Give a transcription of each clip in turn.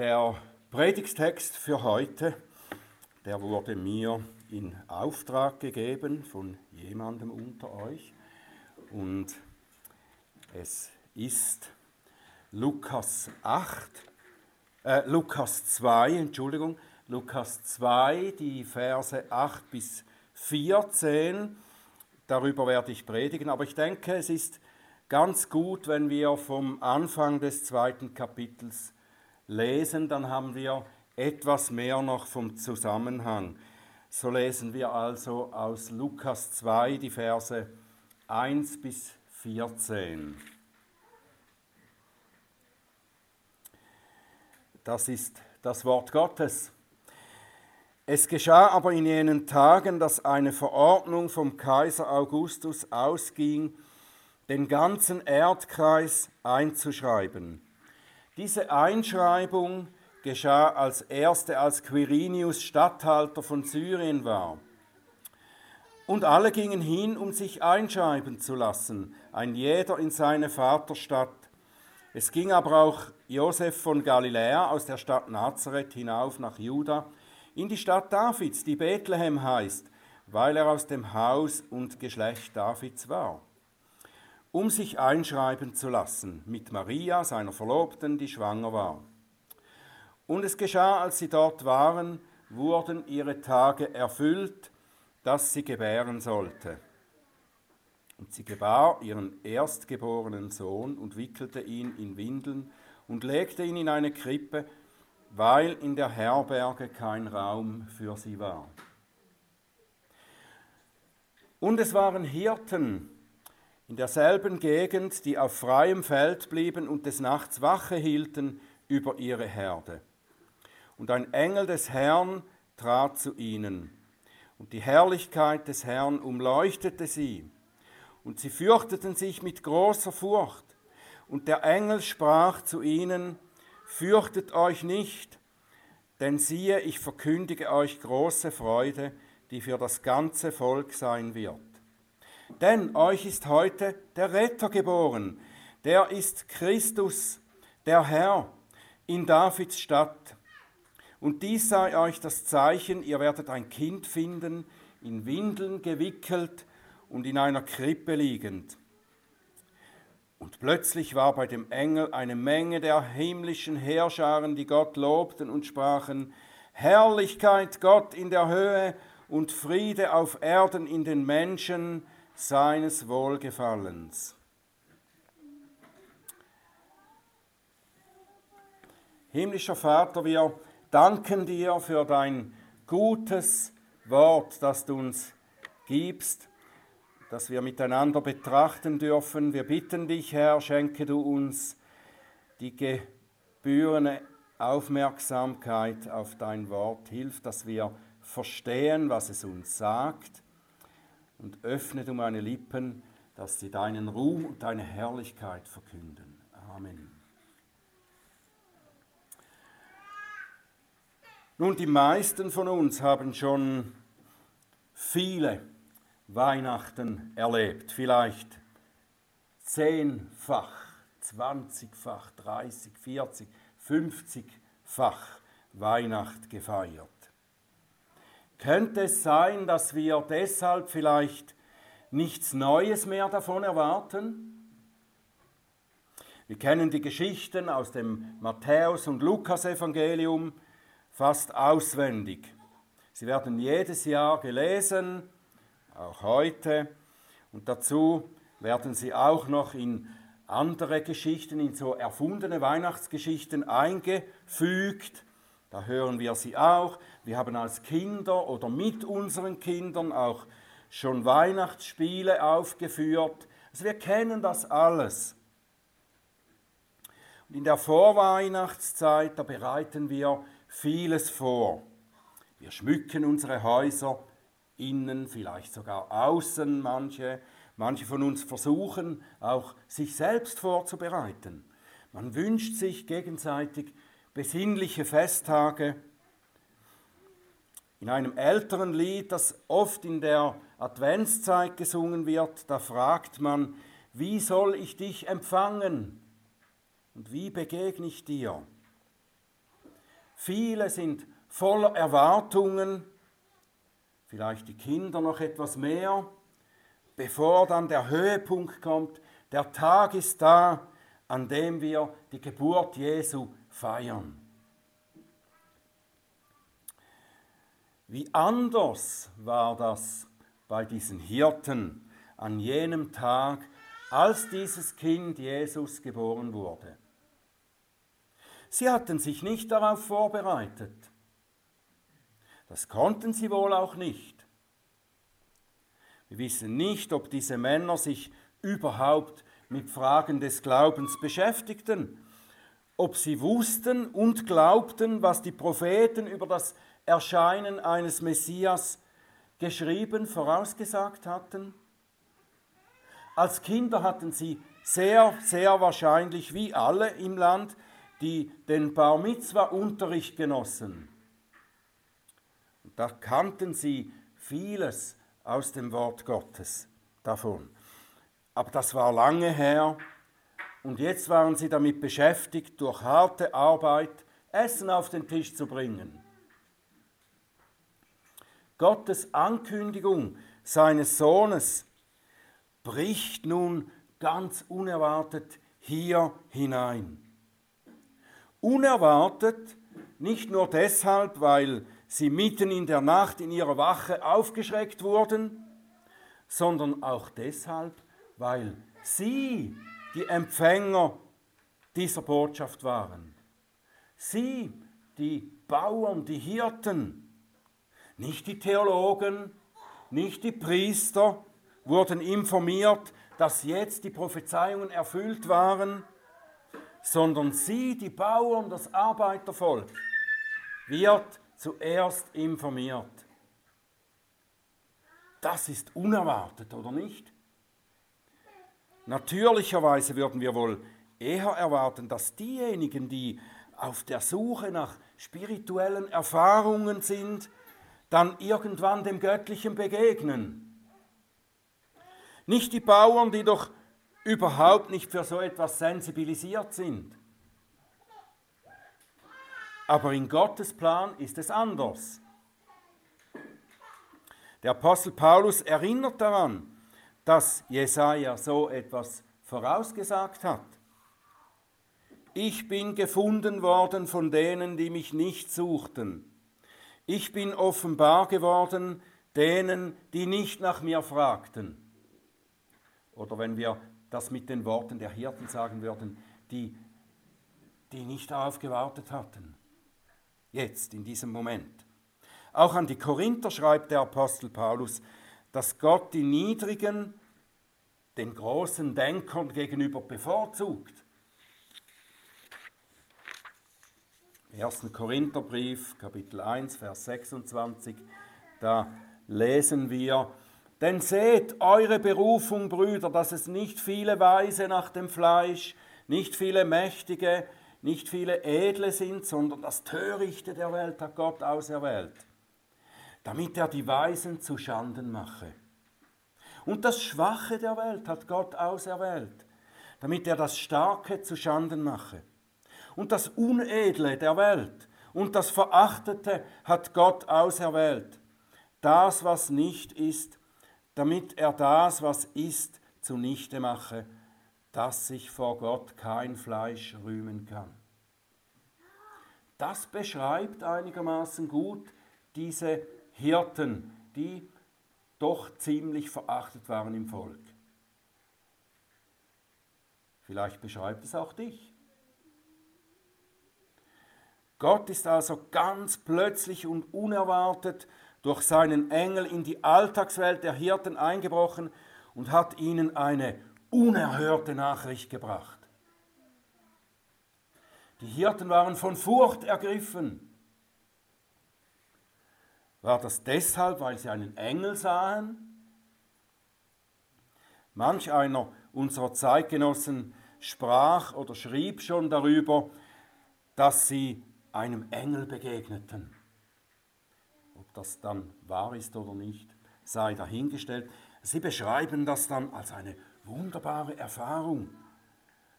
Der Predigstext für heute, der wurde mir in Auftrag gegeben von jemandem unter euch und es ist Lukas 8, äh, Lukas 2, Entschuldigung, Lukas 2, die Verse 8 bis 14. Darüber werde ich predigen, aber ich denke, es ist ganz gut, wenn wir vom Anfang des zweiten Kapitels lesen, dann haben wir etwas mehr noch vom Zusammenhang. So lesen wir also aus Lukas 2 die Verse 1 bis 14. Das ist das Wort Gottes. Es geschah aber in jenen Tagen, dass eine Verordnung vom Kaiser Augustus ausging, den ganzen Erdkreis einzuschreiben. Diese Einschreibung geschah als erste, als Quirinius Statthalter von Syrien war. Und alle gingen hin, um sich einschreiben zu lassen, ein jeder in seine Vaterstadt. Es ging aber auch Josef von Galiläa aus der Stadt Nazareth hinauf nach Juda, in die Stadt Davids, die Bethlehem heißt, weil er aus dem Haus und Geschlecht Davids war um sich einschreiben zu lassen mit Maria, seiner Verlobten, die schwanger war. Und es geschah, als sie dort waren, wurden ihre Tage erfüllt, dass sie gebären sollte. Und sie gebar ihren erstgeborenen Sohn und wickelte ihn in Windeln und legte ihn in eine Krippe, weil in der Herberge kein Raum für sie war. Und es waren Hirten, in derselben Gegend, die auf freiem Feld blieben und des Nachts Wache hielten über ihre Herde. Und ein Engel des Herrn trat zu ihnen, und die Herrlichkeit des Herrn umleuchtete sie, und sie fürchteten sich mit großer Furcht. Und der Engel sprach zu ihnen, Fürchtet euch nicht, denn siehe, ich verkündige euch große Freude, die für das ganze Volk sein wird. Denn euch ist heute der Retter geboren, der ist Christus, der Herr, in Davids Stadt. Und dies sei euch das Zeichen, ihr werdet ein Kind finden, in Windeln gewickelt und in einer Krippe liegend. Und plötzlich war bei dem Engel eine Menge der himmlischen Heerscharen, die Gott lobten und sprachen, Herrlichkeit Gott in der Höhe und Friede auf Erden in den Menschen, seines Wohlgefallens. Himmlischer Vater, wir danken dir für dein gutes Wort, das du uns gibst, das wir miteinander betrachten dürfen. Wir bitten dich, Herr, schenke du uns die gebührende Aufmerksamkeit auf dein Wort. Hilf, dass wir verstehen, was es uns sagt und öffne du meine Lippen, dass sie deinen Ruhm und deine Herrlichkeit verkünden. Amen. Nun, die meisten von uns haben schon viele Weihnachten erlebt, vielleicht zehnfach, zwanzigfach, dreißig, vierzig, fünfzigfach Weihnacht gefeiert. Könnte es sein, dass wir deshalb vielleicht nichts Neues mehr davon erwarten? Wir kennen die Geschichten aus dem Matthäus- und Lukas-Evangelium fast auswendig. Sie werden jedes Jahr gelesen, auch heute. Und dazu werden sie auch noch in andere Geschichten, in so erfundene Weihnachtsgeschichten eingefügt. Da hören wir sie auch. Wir haben als Kinder oder mit unseren Kindern auch schon Weihnachtsspiele aufgeführt. Also wir kennen das alles. Und in der Vorweihnachtszeit, da bereiten wir vieles vor. Wir schmücken unsere Häuser innen, vielleicht sogar außen manche. Manche von uns versuchen auch, sich selbst vorzubereiten. Man wünscht sich gegenseitig besinnliche Festtage. In einem älteren Lied, das oft in der Adventszeit gesungen wird, da fragt man, wie soll ich dich empfangen und wie begegne ich dir? Viele sind voller Erwartungen, vielleicht die Kinder noch etwas mehr, bevor dann der Höhepunkt kommt. Der Tag ist da, an dem wir die Geburt Jesu feiern. Wie anders war das bei diesen Hirten an jenem Tag, als dieses Kind Jesus geboren wurde. Sie hatten sich nicht darauf vorbereitet. Das konnten sie wohl auch nicht. Wir wissen nicht, ob diese Männer sich überhaupt mit Fragen des Glaubens beschäftigten, ob sie wussten und glaubten, was die Propheten über das Erscheinen eines Messias geschrieben, vorausgesagt hatten. Als Kinder hatten sie sehr, sehr wahrscheinlich, wie alle im Land, die den Bar Mitzwa-Unterricht genossen. Da kannten sie vieles aus dem Wort Gottes davon. Aber das war lange her und jetzt waren sie damit beschäftigt, durch harte Arbeit Essen auf den Tisch zu bringen. Gottes Ankündigung seines Sohnes bricht nun ganz unerwartet hier hinein. Unerwartet nicht nur deshalb, weil sie mitten in der Nacht in ihrer Wache aufgeschreckt wurden, sondern auch deshalb, weil sie die Empfänger dieser Botschaft waren. Sie, die Bauern, die Hirten, nicht die Theologen, nicht die Priester wurden informiert, dass jetzt die Prophezeiungen erfüllt waren, sondern sie, die Bauern, das Arbeitervolk, wird zuerst informiert. Das ist unerwartet, oder nicht? Natürlicherweise würden wir wohl eher erwarten, dass diejenigen, die auf der Suche nach spirituellen Erfahrungen sind, dann irgendwann dem Göttlichen begegnen. Nicht die Bauern, die doch überhaupt nicht für so etwas sensibilisiert sind. Aber in Gottes Plan ist es anders. Der Apostel Paulus erinnert daran, dass Jesaja so etwas vorausgesagt hat. Ich bin gefunden worden von denen, die mich nicht suchten. Ich bin offenbar geworden denen, die nicht nach mir fragten. Oder wenn wir das mit den Worten der Hirten sagen würden, die, die nicht darauf gewartet hatten. Jetzt, in diesem Moment. Auch an die Korinther schreibt der Apostel Paulus, dass Gott die Niedrigen den großen Denkern gegenüber bevorzugt. Im 1. Korintherbrief, Kapitel 1, Vers 26, da lesen wir, denn seht eure Berufung, Brüder, dass es nicht viele Weise nach dem Fleisch, nicht viele Mächtige, nicht viele Edle sind, sondern das Törichte der Welt hat Gott auserwählt, damit er die Weisen zu Schanden mache. Und das Schwache der Welt hat Gott auserwählt, damit er das Starke zu Schanden mache. Und das Unedle der Welt und das Verachtete hat Gott auserwählt, das, was nicht ist, damit er das, was ist, zunichte mache, dass sich vor Gott kein Fleisch rühmen kann. Das beschreibt einigermaßen gut diese Hirten, die doch ziemlich verachtet waren im Volk. Vielleicht beschreibt es auch dich. Gott ist also ganz plötzlich und unerwartet durch seinen Engel in die Alltagswelt der Hirten eingebrochen und hat ihnen eine unerhörte Nachricht gebracht. Die Hirten waren von Furcht ergriffen. War das deshalb, weil sie einen Engel sahen? Manch einer unserer Zeitgenossen sprach oder schrieb schon darüber, dass sie einem Engel begegneten das dann wahr ist oder nicht, sei dahingestellt. Sie beschreiben das dann als eine wunderbare Erfahrung.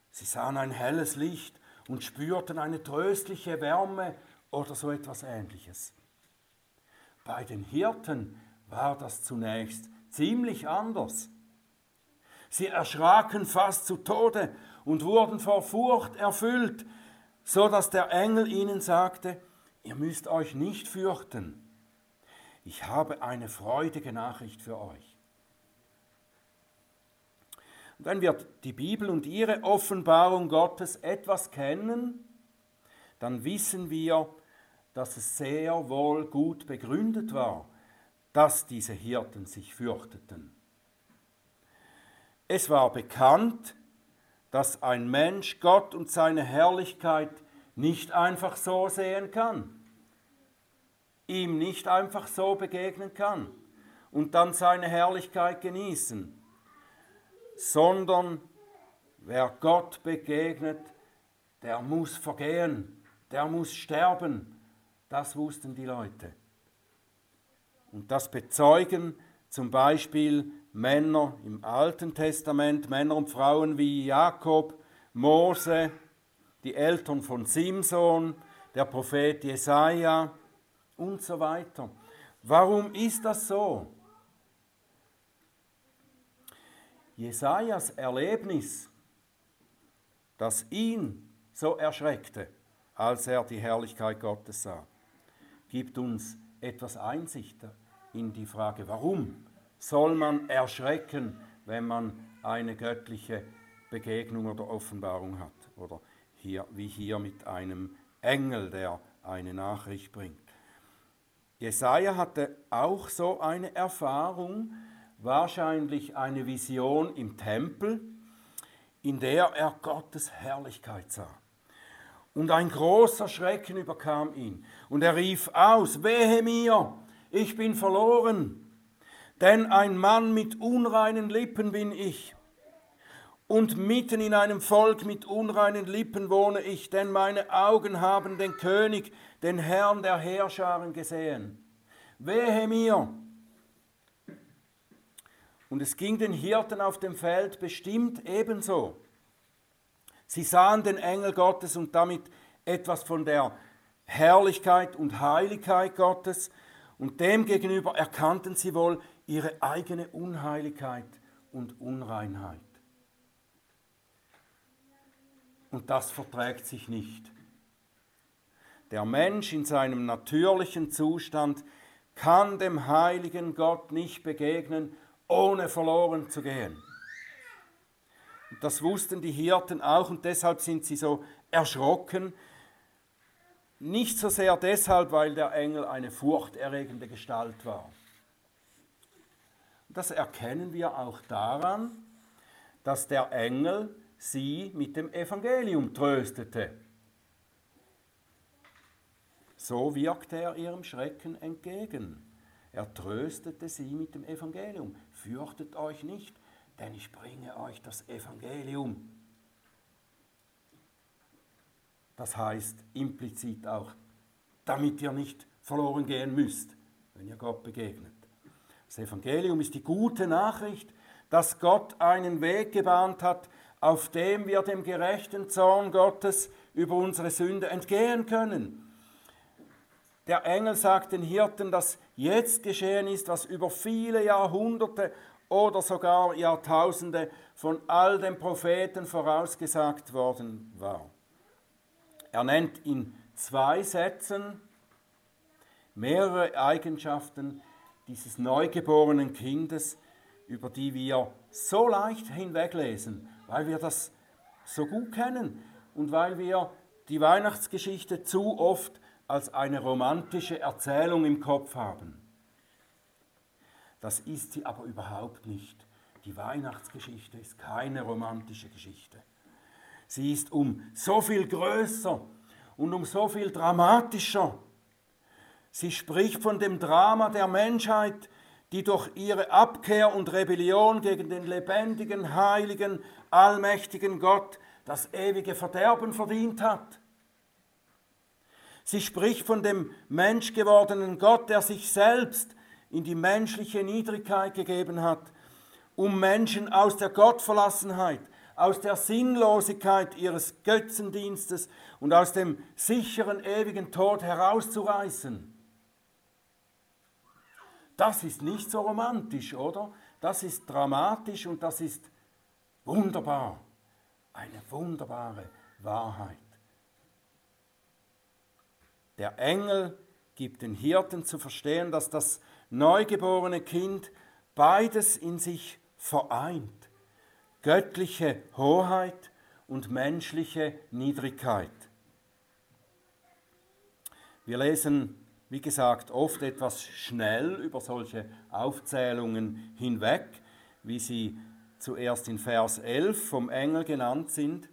Sie sahen ein helles Licht und spürten eine tröstliche Wärme oder so etwas ähnliches. Bei den Hirten war das zunächst ziemlich anders. Sie erschraken fast zu Tode und wurden vor Furcht erfüllt, so dass der Engel ihnen sagte, ihr müsst euch nicht fürchten. Ich habe eine freudige Nachricht für euch. Und wenn wir die Bibel und ihre Offenbarung Gottes etwas kennen, dann wissen wir, dass es sehr wohl gut begründet war, dass diese Hirten sich fürchteten. Es war bekannt, dass ein Mensch Gott und seine Herrlichkeit nicht einfach so sehen kann, ihm nicht einfach so begegnen kann und dann seine Herrlichkeit genießen, sondern wer Gott begegnet, der muss vergehen, der muss sterben. Das wussten die Leute. Und das bezeugen zum Beispiel Männer im Alten Testament, Männer und Frauen wie Jakob, Mose, die Eltern von Simson, der Prophet Jesaja und so weiter. Warum ist das so? Jesajas Erlebnis, das ihn so erschreckte, als er die Herrlichkeit Gottes sah, gibt uns etwas Einsicht in die Frage, warum soll man erschrecken, wenn man eine göttliche Begegnung oder Offenbarung hat. Oder hier, wie hier mit einem Engel, der eine Nachricht bringt. Jesaja hatte auch so eine Erfahrung, wahrscheinlich eine Vision im Tempel, in der er Gottes Herrlichkeit sah. Und ein großer Schrecken überkam ihn. Und er rief aus, wehe mir, ich bin verloren, denn ein Mann mit unreinen Lippen bin ich. Und mitten in einem Volk mit unreinen Lippen wohne ich, denn meine Augen haben den König, den Herrn der Heerscharen gesehen. Wehe mir! Und es ging den Hirten auf dem Feld bestimmt ebenso. Sie sahen den Engel Gottes und damit etwas von der Herrlichkeit und Heiligkeit Gottes, und demgegenüber erkannten sie wohl ihre eigene Unheiligkeit und Unreinheit. Und das verträgt sich nicht. Der Mensch in seinem natürlichen Zustand kann dem heiligen Gott nicht begegnen, ohne verloren zu gehen. Das wussten die Hirten auch und deshalb sind sie so erschrocken, nicht so sehr deshalb, weil der Engel eine furchterregende Gestalt war. Das erkennen wir auch daran, dass der Engel sie mit dem Evangelium tröstete. So wirkte er ihrem Schrecken entgegen. Er tröstete sie mit dem Evangelium. Fürchtet euch nicht, denn ich bringe euch das Evangelium. Das heißt implizit auch, damit ihr nicht verloren gehen müsst, wenn ihr Gott begegnet. Das Evangelium ist die gute Nachricht, dass Gott einen Weg gebahnt hat, auf dem wir dem gerechten Zorn Gottes über unsere Sünde entgehen können. Der Engel sagt den Hirten, dass jetzt geschehen ist, was über viele Jahrhunderte oder sogar Jahrtausende von all den Propheten vorausgesagt worden war. Er nennt in zwei Sätzen mehrere Eigenschaften dieses neugeborenen Kindes, über die wir so leicht hinweglesen, weil wir das so gut kennen und weil wir die Weihnachtsgeschichte zu oft als eine romantische Erzählung im Kopf haben. Das ist sie aber überhaupt nicht. Die Weihnachtsgeschichte ist keine romantische Geschichte. Sie ist um so viel größer und um so viel dramatischer. Sie spricht von dem Drama der Menschheit, die durch ihre Abkehr und Rebellion gegen den lebendigen, heiligen, allmächtigen Gott das ewige Verderben verdient hat. Sie spricht von dem menschgewordenen Gott, der sich selbst in die menschliche Niedrigkeit gegeben hat, um Menschen aus der Gottverlassenheit, aus der Sinnlosigkeit ihres Götzendienstes und aus dem sicheren ewigen Tod herauszureißen. Das ist nicht so romantisch, oder? Das ist dramatisch und das ist wunderbar. Eine wunderbare Wahrheit. Der Engel gibt den Hirten zu verstehen, dass das neugeborene Kind beides in sich vereint. Göttliche Hoheit und menschliche Niedrigkeit. Wir lesen, wie gesagt, oft etwas schnell über solche Aufzählungen hinweg, wie sie zuerst in Vers 11 vom Engel genannt sind.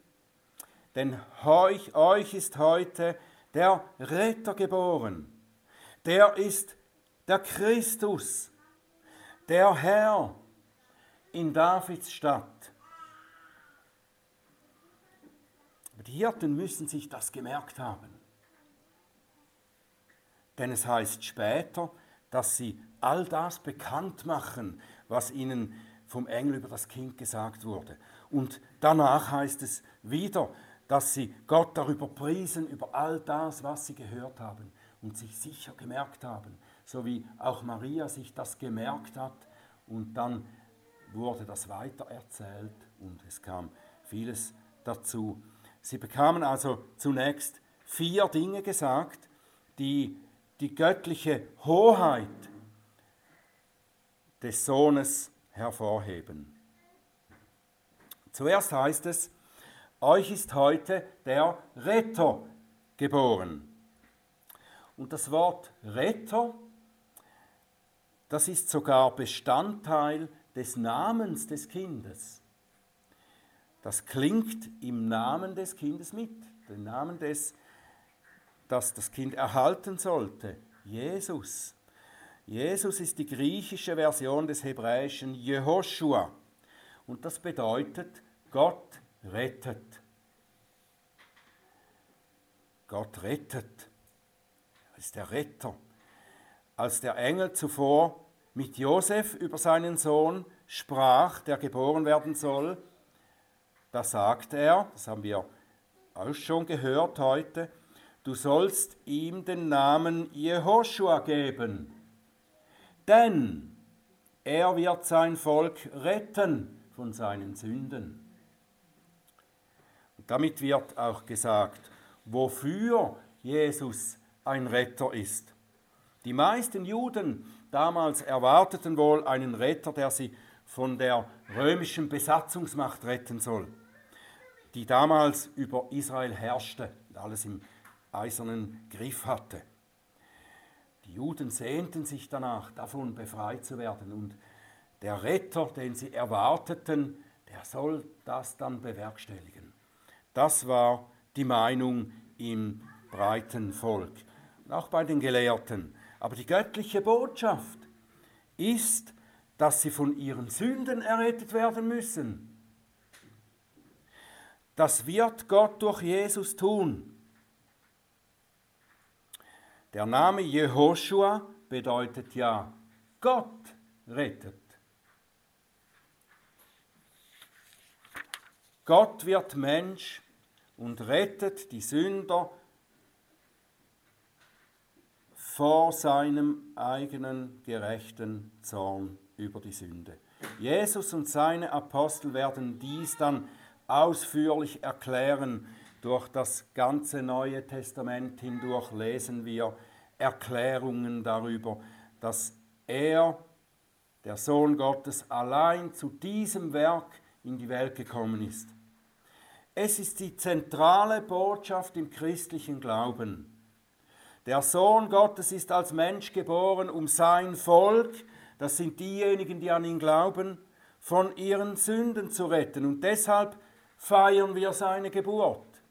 Denn euch, euch ist heute der Retter geboren. Der ist der Christus, der Herr in Davids Stadt. Die Hirten müssen sich das gemerkt haben. Denn es heißt später, dass sie all das bekannt machen, was ihnen vom Engel über das Kind gesagt wurde. Und danach heißt es wieder, dass sie Gott darüber priesen, über all das, was sie gehört haben und sich sicher gemerkt haben, so wie auch Maria sich das gemerkt hat und dann wurde das weiter erzählt und es kam vieles dazu. Sie bekamen also zunächst vier Dinge gesagt, die die göttliche Hoheit des Sohnes hervorheben. Zuerst heißt es, euch ist heute der Retter geboren. Und das Wort Retter, das ist sogar Bestandteil des Namens des Kindes. Das klingt im Namen des Kindes mit, den Namen des, das das Kind erhalten sollte, Jesus. Jesus ist die griechische Version des hebräischen Jehoshua und das bedeutet Gott rettet. Gott rettet. Er ist der Retter. Als der Engel zuvor mit Josef über seinen Sohn sprach, der geboren werden soll, da sagt er, das haben wir auch schon gehört heute, du sollst ihm den Namen Jehoshua geben, denn er wird sein Volk retten von seinen Sünden. Damit wird auch gesagt, wofür Jesus ein Retter ist. Die meisten Juden damals erwarteten wohl einen Retter, der sie von der römischen Besatzungsmacht retten soll, die damals über Israel herrschte und alles im eisernen Griff hatte. Die Juden sehnten sich danach, davon befreit zu werden und der Retter, den sie erwarteten, der soll das dann bewerkstelligen. Das war die Meinung im breiten Volk, auch bei den Gelehrten. Aber die göttliche Botschaft ist, dass sie von ihren Sünden errettet werden müssen. Das wird Gott durch Jesus tun. Der Name Jehoshua bedeutet ja, Gott rettet. Gott wird Mensch und rettet die Sünder vor seinem eigenen gerechten Zorn über die Sünde. Jesus und seine Apostel werden dies dann ausführlich erklären. Durch das ganze Neue Testament hindurch lesen wir Erklärungen darüber, dass er, der Sohn Gottes, allein zu diesem Werk in die Welt gekommen ist. Es ist die zentrale Botschaft im christlichen Glauben. Der Sohn Gottes ist als Mensch geboren, um sein Volk, das sind diejenigen, die an ihn glauben, von ihren Sünden zu retten. Und deshalb feiern wir seine Geburt.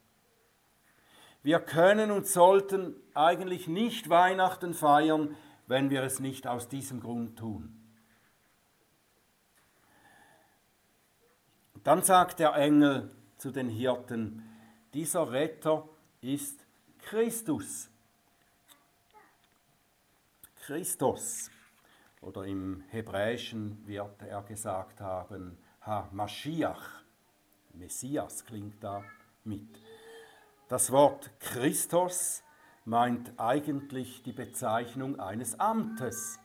Wir können und sollten eigentlich nicht Weihnachten feiern, wenn wir es nicht aus diesem Grund tun. Dann sagt der Engel, zu den Hirten. Dieser Retter ist Christus. Christus. Oder im Hebräischen wird er gesagt haben, Ha Mashiach. Messias klingt da mit. Das Wort Christus meint eigentlich die Bezeichnung eines Amtes.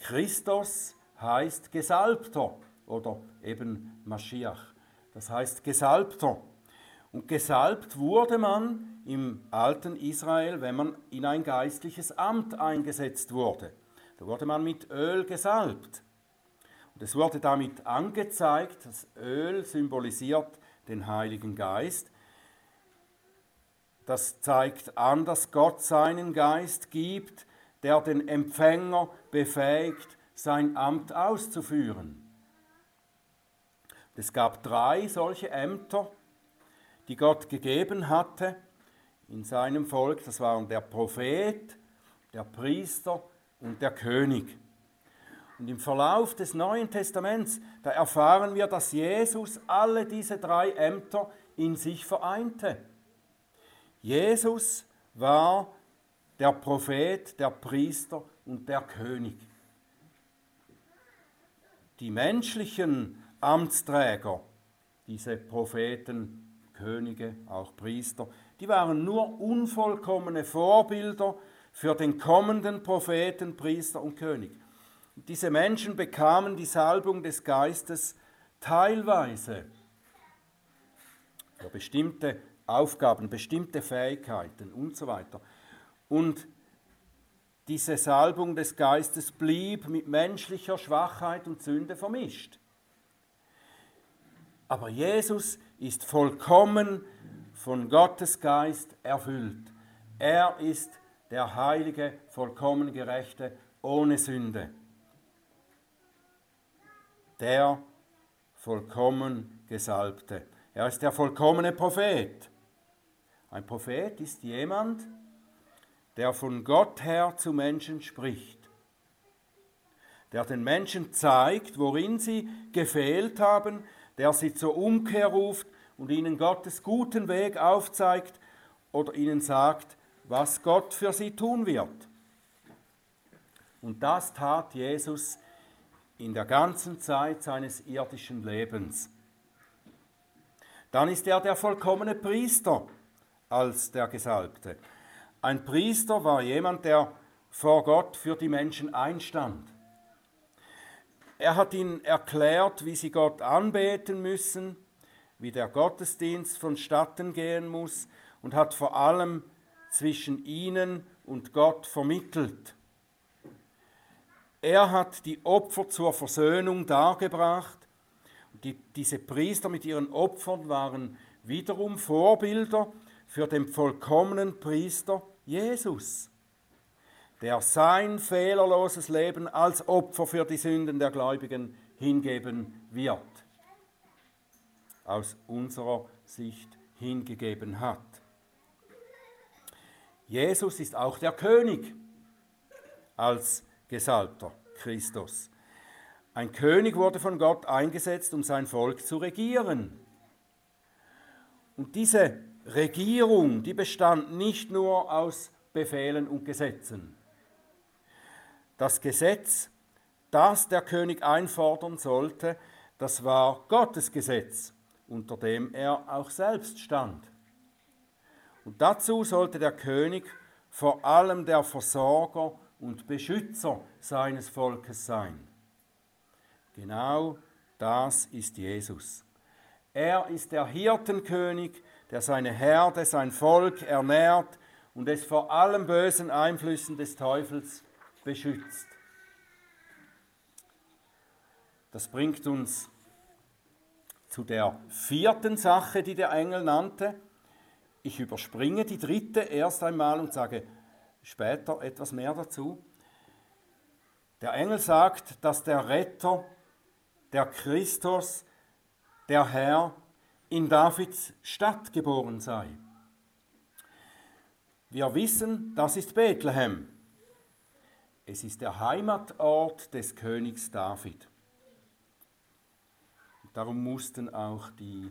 Christus heißt Gesalbter oder eben Maschiach. Das heißt Gesalbter. Und gesalbt wurde man im alten Israel, wenn man in ein geistliches Amt eingesetzt wurde. Da wurde man mit Öl gesalbt. Und es wurde damit angezeigt, das Öl symbolisiert den Heiligen Geist. Das zeigt an, dass Gott seinen Geist gibt, der den Empfänger befähigt, sein Amt auszuführen. Es gab drei solche Ämter, die Gott gegeben hatte in seinem Volk. Das waren der Prophet, der Priester und der König. Und im Verlauf des Neuen Testaments, da erfahren wir, dass Jesus alle diese drei Ämter in sich vereinte. Jesus war der Prophet, der Priester und der König. Die menschlichen Amtsträger, diese Propheten, Könige, auch Priester, die waren nur unvollkommene Vorbilder für den kommenden Propheten, Priester und König. Diese Menschen bekamen die Salbung des Geistes teilweise für bestimmte Aufgaben, bestimmte Fähigkeiten und so weiter. Und diese Salbung des Geistes blieb mit menschlicher Schwachheit und Sünde vermischt. Aber Jesus ist vollkommen von Gottes Geist erfüllt. Er ist der heilige, vollkommen gerechte, ohne Sünde der vollkommen Gesalbte. Er ist der vollkommene Prophet. Ein Prophet ist jemand, der von Gott her zu Menschen spricht, der den Menschen zeigt, worin sie gefehlt haben, der sie zur Umkehr ruft und ihnen Gottes guten Weg aufzeigt oder ihnen sagt, was Gott für sie tun wird. Und das tat Jesus in der ganzen Zeit seines irdischen Lebens. Dann ist er der vollkommene Priester als der Gesalbte. Ein Priester war jemand, der vor Gott für die Menschen einstand. Er hat ihnen erklärt, wie sie Gott anbeten müssen, wie der Gottesdienst vonstatten gehen muss und hat vor allem zwischen ihnen und Gott vermittelt. Er hat die Opfer zur Versöhnung dargebracht. Die, diese Priester mit ihren Opfern waren wiederum Vorbilder für den vollkommenen Priester Jesus, der sein fehlerloses Leben als Opfer für die Sünden der Gläubigen hingeben wird. Aus unserer Sicht hingegeben hat. Jesus ist auch der König als Gesalbter, Christus. Ein König wurde von Gott eingesetzt, um sein Volk zu regieren. Und diese Regierung, die bestand nicht nur aus Befehlen und Gesetzen. Das Gesetz, das der König einfordern sollte, das war Gottes Gesetz, unter dem er auch selbst stand. Und dazu sollte der König vor allem der Versorger und Beschützer seines Volkes sein. Genau das ist Jesus. Er ist der Hirtenkönig, der seine Herde, sein Volk ernährt und es vor allen bösen Einflüssen des Teufels beschützt. Das bringt uns zu der vierten Sache, die der Engel nannte. Ich überspringe die dritte erst einmal und sage, später etwas mehr dazu. Der Engel sagt, dass der Retter, der Christus, der Herr in Davids Stadt geboren sei. Wir wissen, das ist Bethlehem. Es ist der Heimatort des Königs David. Darum mussten auch die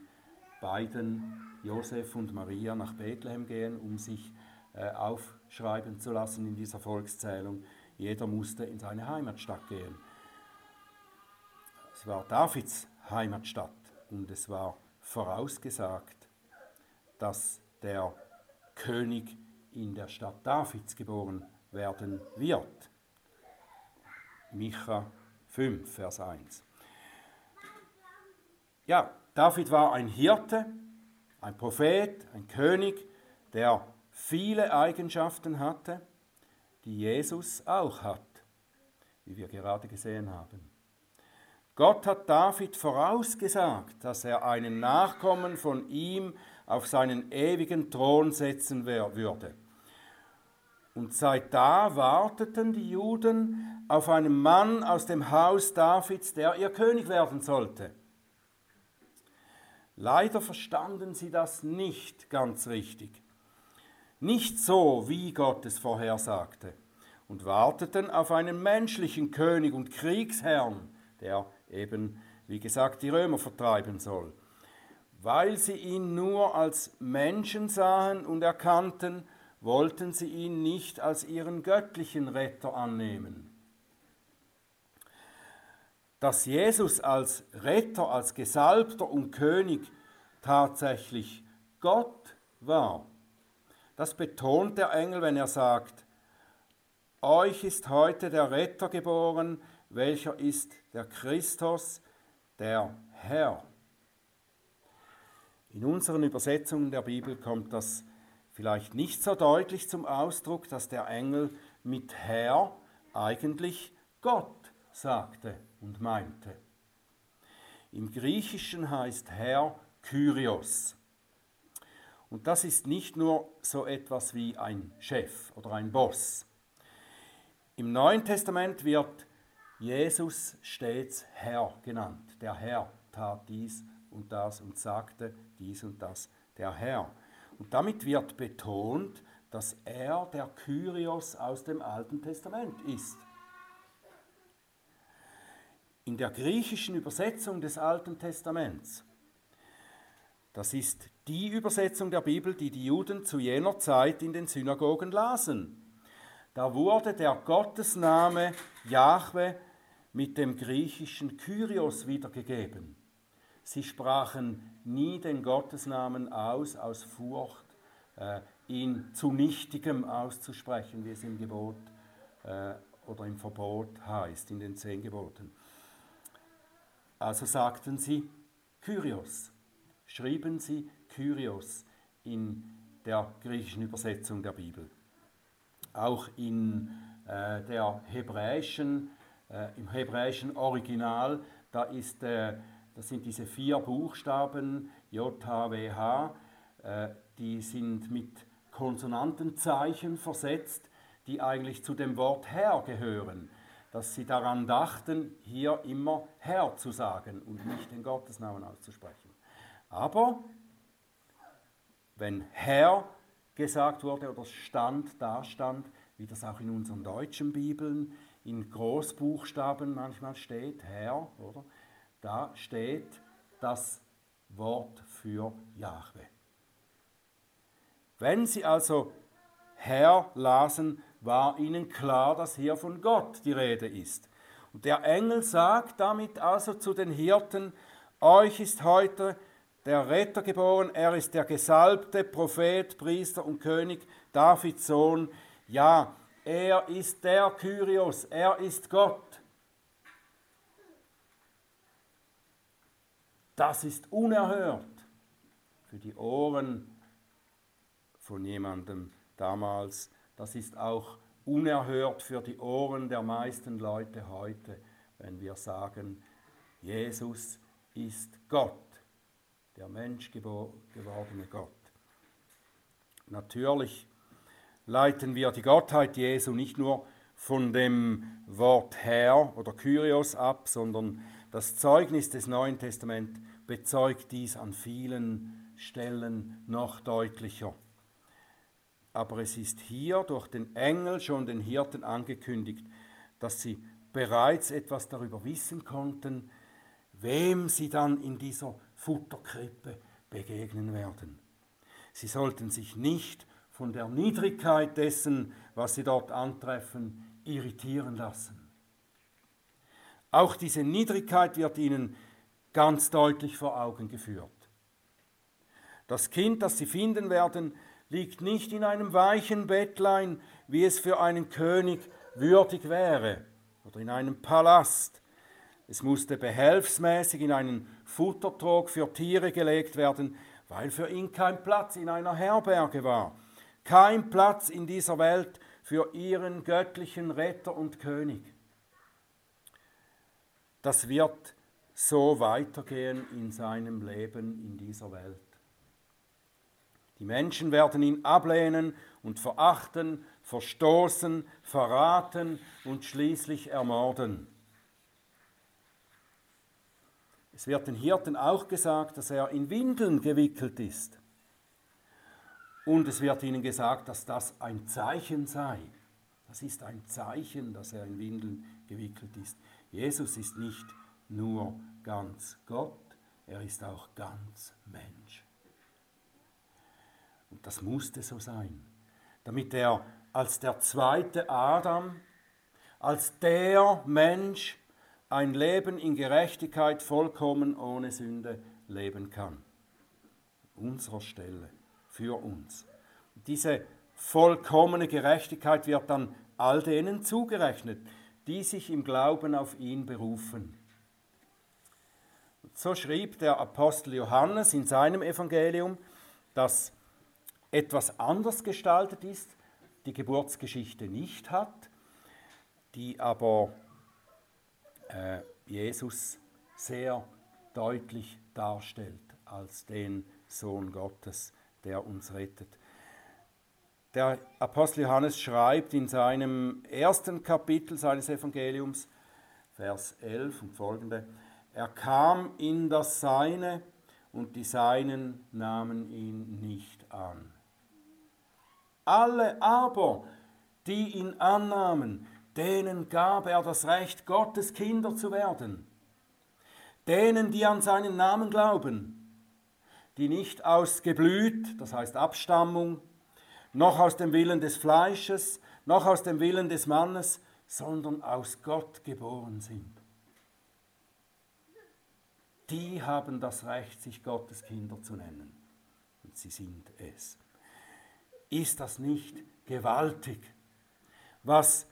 beiden, Josef und Maria, nach Bethlehem gehen, um sich äh, aufschreiben zu lassen in dieser Volkszählung. Jeder musste in seine Heimatstadt gehen. Es war Davids Heimatstadt, und es war vorausgesagt, dass der König in der Stadt Davids geboren werden wird. Micha 5, Vers 1. Ja, David war ein Hirte, ein Prophet, ein König, der viele Eigenschaften hatte, die Jesus auch hat, wie wir gerade gesehen haben. Gott hat David vorausgesagt, dass er einen Nachkommen von ihm auf seinen ewigen Thron setzen würde. Und seit da warteten die Juden auf einen Mann aus dem Haus Davids, der ihr König werden sollte. Leider verstanden sie das nicht ganz richtig. Nicht so, wie Gott es vorhersagte, und warteten auf einen menschlichen König und Kriegsherrn, der eben, wie gesagt, die Römer vertreiben soll. Weil sie ihn nur als Menschen sahen und erkannten, wollten sie ihn nicht als ihren göttlichen Retter annehmen. Dass Jesus als Retter, als Gesalbter und König tatsächlich Gott war, das betont der Engel, wenn er sagt, euch ist heute der Retter geboren, welcher ist der Christus, der Herr. In unseren Übersetzungen der Bibel kommt das vielleicht nicht so deutlich zum Ausdruck, dass der Engel mit Herr eigentlich Gott sagte und meinte. Im Griechischen heißt Herr Kyrios. Und das ist nicht nur so etwas wie ein Chef oder ein Boss. Im Neuen Testament wird Jesus stets Herr genannt. Der Herr tat dies und das und sagte dies und das. Der Herr. Und damit wird betont, dass er der Kyrios aus dem Alten Testament ist. In der griechischen Übersetzung des Alten Testaments, das ist die Übersetzung der Bibel, die die Juden zu jener Zeit in den Synagogen lasen. Da wurde der Gottesname Jahwe mit dem griechischen Kyrios wiedergegeben. Sie sprachen nie den Gottesnamen aus, aus Furcht, äh, ihn zu Nichtigem auszusprechen, wie es im Gebot äh, oder im Verbot heißt, in den zehn Geboten. Also sagten sie Kyrios, schrieben sie Kyrios in der griechischen Übersetzung der Bibel. Auch in äh, der hebräischen äh, Im hebräischen Original, da, ist, äh, das sind diese vier Buchstaben JHWH, äh, die sind mit Konsonantenzeichen versetzt, die eigentlich zu dem Wort Herr gehören. Dass sie daran dachten, hier immer Herr zu sagen und nicht den Gottesnamen auszusprechen. Aber wenn Herr gesagt wurde oder stand, da stand, wie das auch in unseren deutschen Bibeln in Großbuchstaben manchmal steht, Herr, oder? Da steht das Wort für Jahwe. Wenn sie also Herr lasen, war ihnen klar, dass hier von Gott die Rede ist. Und der Engel sagt damit also zu den Hirten, euch ist heute der Retter geboren, er ist der gesalbte Prophet, Priester und König, Davids Sohn. Ja, er ist der Kyrios, er ist Gott. Das ist unerhört für die Ohren von jemandem damals. Das ist auch unerhört für die Ohren der meisten Leute heute, wenn wir sagen, Jesus ist Gott, der Mensch gewordene Gott. Natürlich leiten wir die Gottheit Jesu nicht nur von dem Wort Herr oder Kyrios ab, sondern das Zeugnis des Neuen Testaments bezeugt dies an vielen Stellen noch deutlicher. Aber es ist hier durch den Engel schon den Hirten angekündigt, dass sie bereits etwas darüber wissen konnten, wem sie dann in dieser Futterkrippe begegnen werden. Sie sollten sich nicht von der Niedrigkeit dessen, was sie dort antreffen, irritieren lassen. Auch diese Niedrigkeit wird ihnen ganz deutlich vor Augen geführt. Das Kind, das sie finden werden, liegt nicht in einem weichen Bettlein, wie es für einen König würdig wäre, oder in einem Palast. Es musste behelfsmäßig in einen Futtertrog für Tiere gelegt werden, weil für ihn kein Platz in einer Herberge war, kein Platz in dieser Welt für ihren göttlichen Retter und König. Das wird so weitergehen in seinem Leben in dieser Welt. Die Menschen werden ihn ablehnen und verachten, verstoßen, verraten und schließlich ermorden. Es wird den Hirten auch gesagt, dass er in Windeln gewickelt ist. Und es wird ihnen gesagt, dass das ein Zeichen sei. Das ist ein Zeichen, dass er in Windeln gewickelt ist. Jesus ist nicht nur ganz Gott, er ist auch ganz Mensch. Und das musste so sein, damit er als der zweite Adam, als der Mensch ein Leben in Gerechtigkeit vollkommen ohne Sünde leben kann. Unserer Stelle, für uns. Diese vollkommene Gerechtigkeit wird dann all denen zugerechnet, die sich im Glauben auf ihn berufen. So schrieb der Apostel Johannes in seinem Evangelium, dass etwas anders gestaltet ist, die Geburtsgeschichte nicht hat, die aber äh, Jesus sehr deutlich darstellt als den Sohn Gottes, der uns rettet. Der Apostel Johannes schreibt in seinem ersten Kapitel seines Evangeliums, Vers 11 und folgende, er kam in das Seine und die Seinen nahmen ihn nicht an. Alle aber, die ihn annahmen, denen gab er das Recht, Gottes Kinder zu werden. Denen, die an seinen Namen glauben, die nicht aus Geblüt, das heißt Abstammung, noch aus dem Willen des Fleisches, noch aus dem Willen des Mannes, sondern aus Gott geboren sind. Die haben das Recht, sich Gottes Kinder zu nennen. Und sie sind es. Ist das nicht gewaltig, was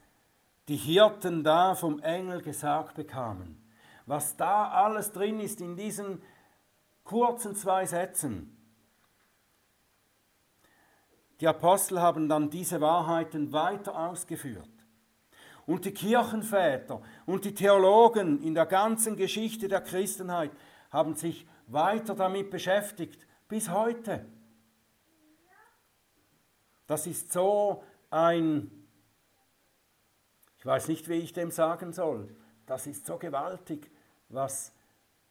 die Hirten da vom Engel gesagt bekamen. Was da alles drin ist in diesen kurzen zwei Sätzen. Die Apostel haben dann diese Wahrheiten weiter ausgeführt. Und die Kirchenväter und die Theologen in der ganzen Geschichte der Christenheit haben sich weiter damit beschäftigt, bis heute. Das ist so ein ich weiß nicht, wie ich dem sagen soll. Das ist so gewaltig, was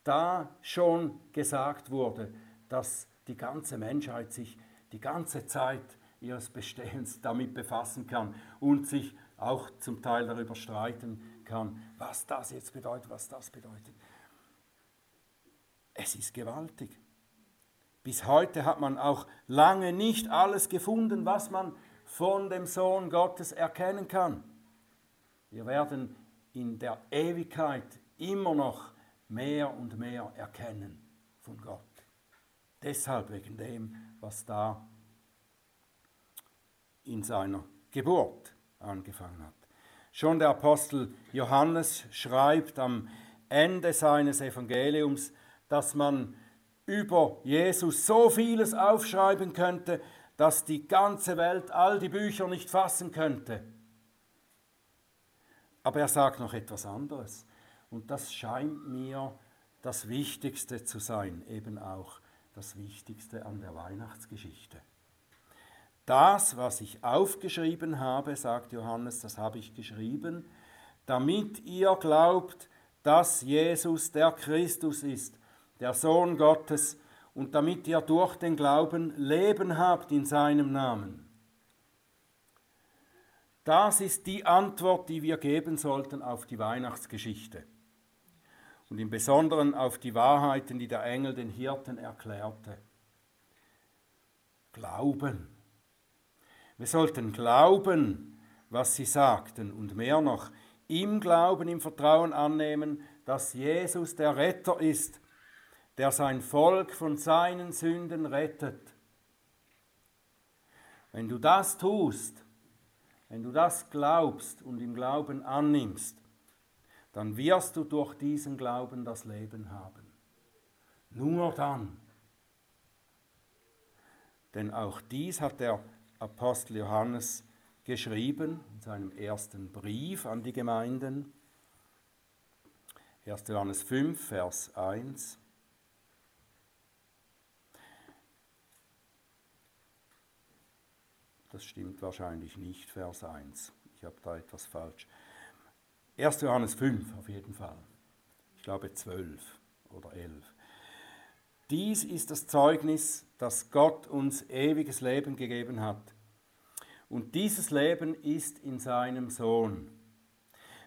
da schon gesagt wurde, dass die ganze Menschheit sich die ganze Zeit ihres Bestehens damit befassen kann und sich auch zum Teil darüber streiten kann, was das jetzt bedeutet, was das bedeutet. Es ist gewaltig. Bis heute hat man auch lange nicht alles gefunden, was man von dem Sohn Gottes erkennen kann. Wir werden in der Ewigkeit immer noch mehr und mehr erkennen von Gott. Deshalb wegen dem, was da in seiner Geburt angefangen hat. Schon der Apostel Johannes schreibt am Ende seines Evangeliums, dass man über Jesus so vieles aufschreiben könnte, dass die ganze Welt all die Bücher nicht fassen könnte. Aber er sagt noch etwas anderes. Und das scheint mir das Wichtigste zu sein, eben auch das Wichtigste an der Weihnachtsgeschichte. Das, was ich aufgeschrieben habe, sagt Johannes, das habe ich geschrieben, damit ihr glaubt, dass Jesus der Christus ist, der Sohn Gottes, und damit ihr durch den Glauben Leben habt in seinem Namen. Das ist die Antwort, die wir geben sollten auf die Weihnachtsgeschichte und im Besonderen auf die Wahrheiten, die der Engel den Hirten erklärte. Glauben. Wir sollten glauben, was sie sagten und mehr noch, im Glauben, im Vertrauen annehmen, dass Jesus der Retter ist, der sein Volk von seinen Sünden rettet. Wenn du das tust, wenn du das glaubst und im Glauben annimmst, dann wirst du durch diesen Glauben das Leben haben. Nur dann. Denn auch dies hat der Apostel Johannes geschrieben in seinem ersten Brief an die Gemeinden. 1. Johannes 5, Vers 1. Das stimmt wahrscheinlich nicht, Vers 1. Ich habe da etwas falsch. 1. Johannes 5 auf jeden Fall. Ich glaube 12 oder 11. Dies ist das Zeugnis, dass Gott uns ewiges Leben gegeben hat. Und dieses Leben ist in seinem Sohn.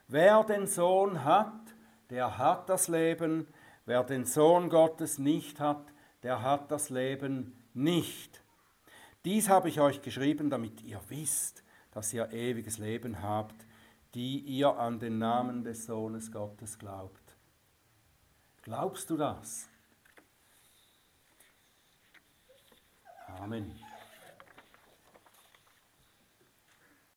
Wer den Sohn hat, der hat das Leben. Wer den Sohn Gottes nicht hat, der hat das Leben nicht. Dies habe ich euch geschrieben, damit ihr wisst, dass ihr ewiges Leben habt, die ihr an den Namen des Sohnes Gottes glaubt. Glaubst du das? Amen.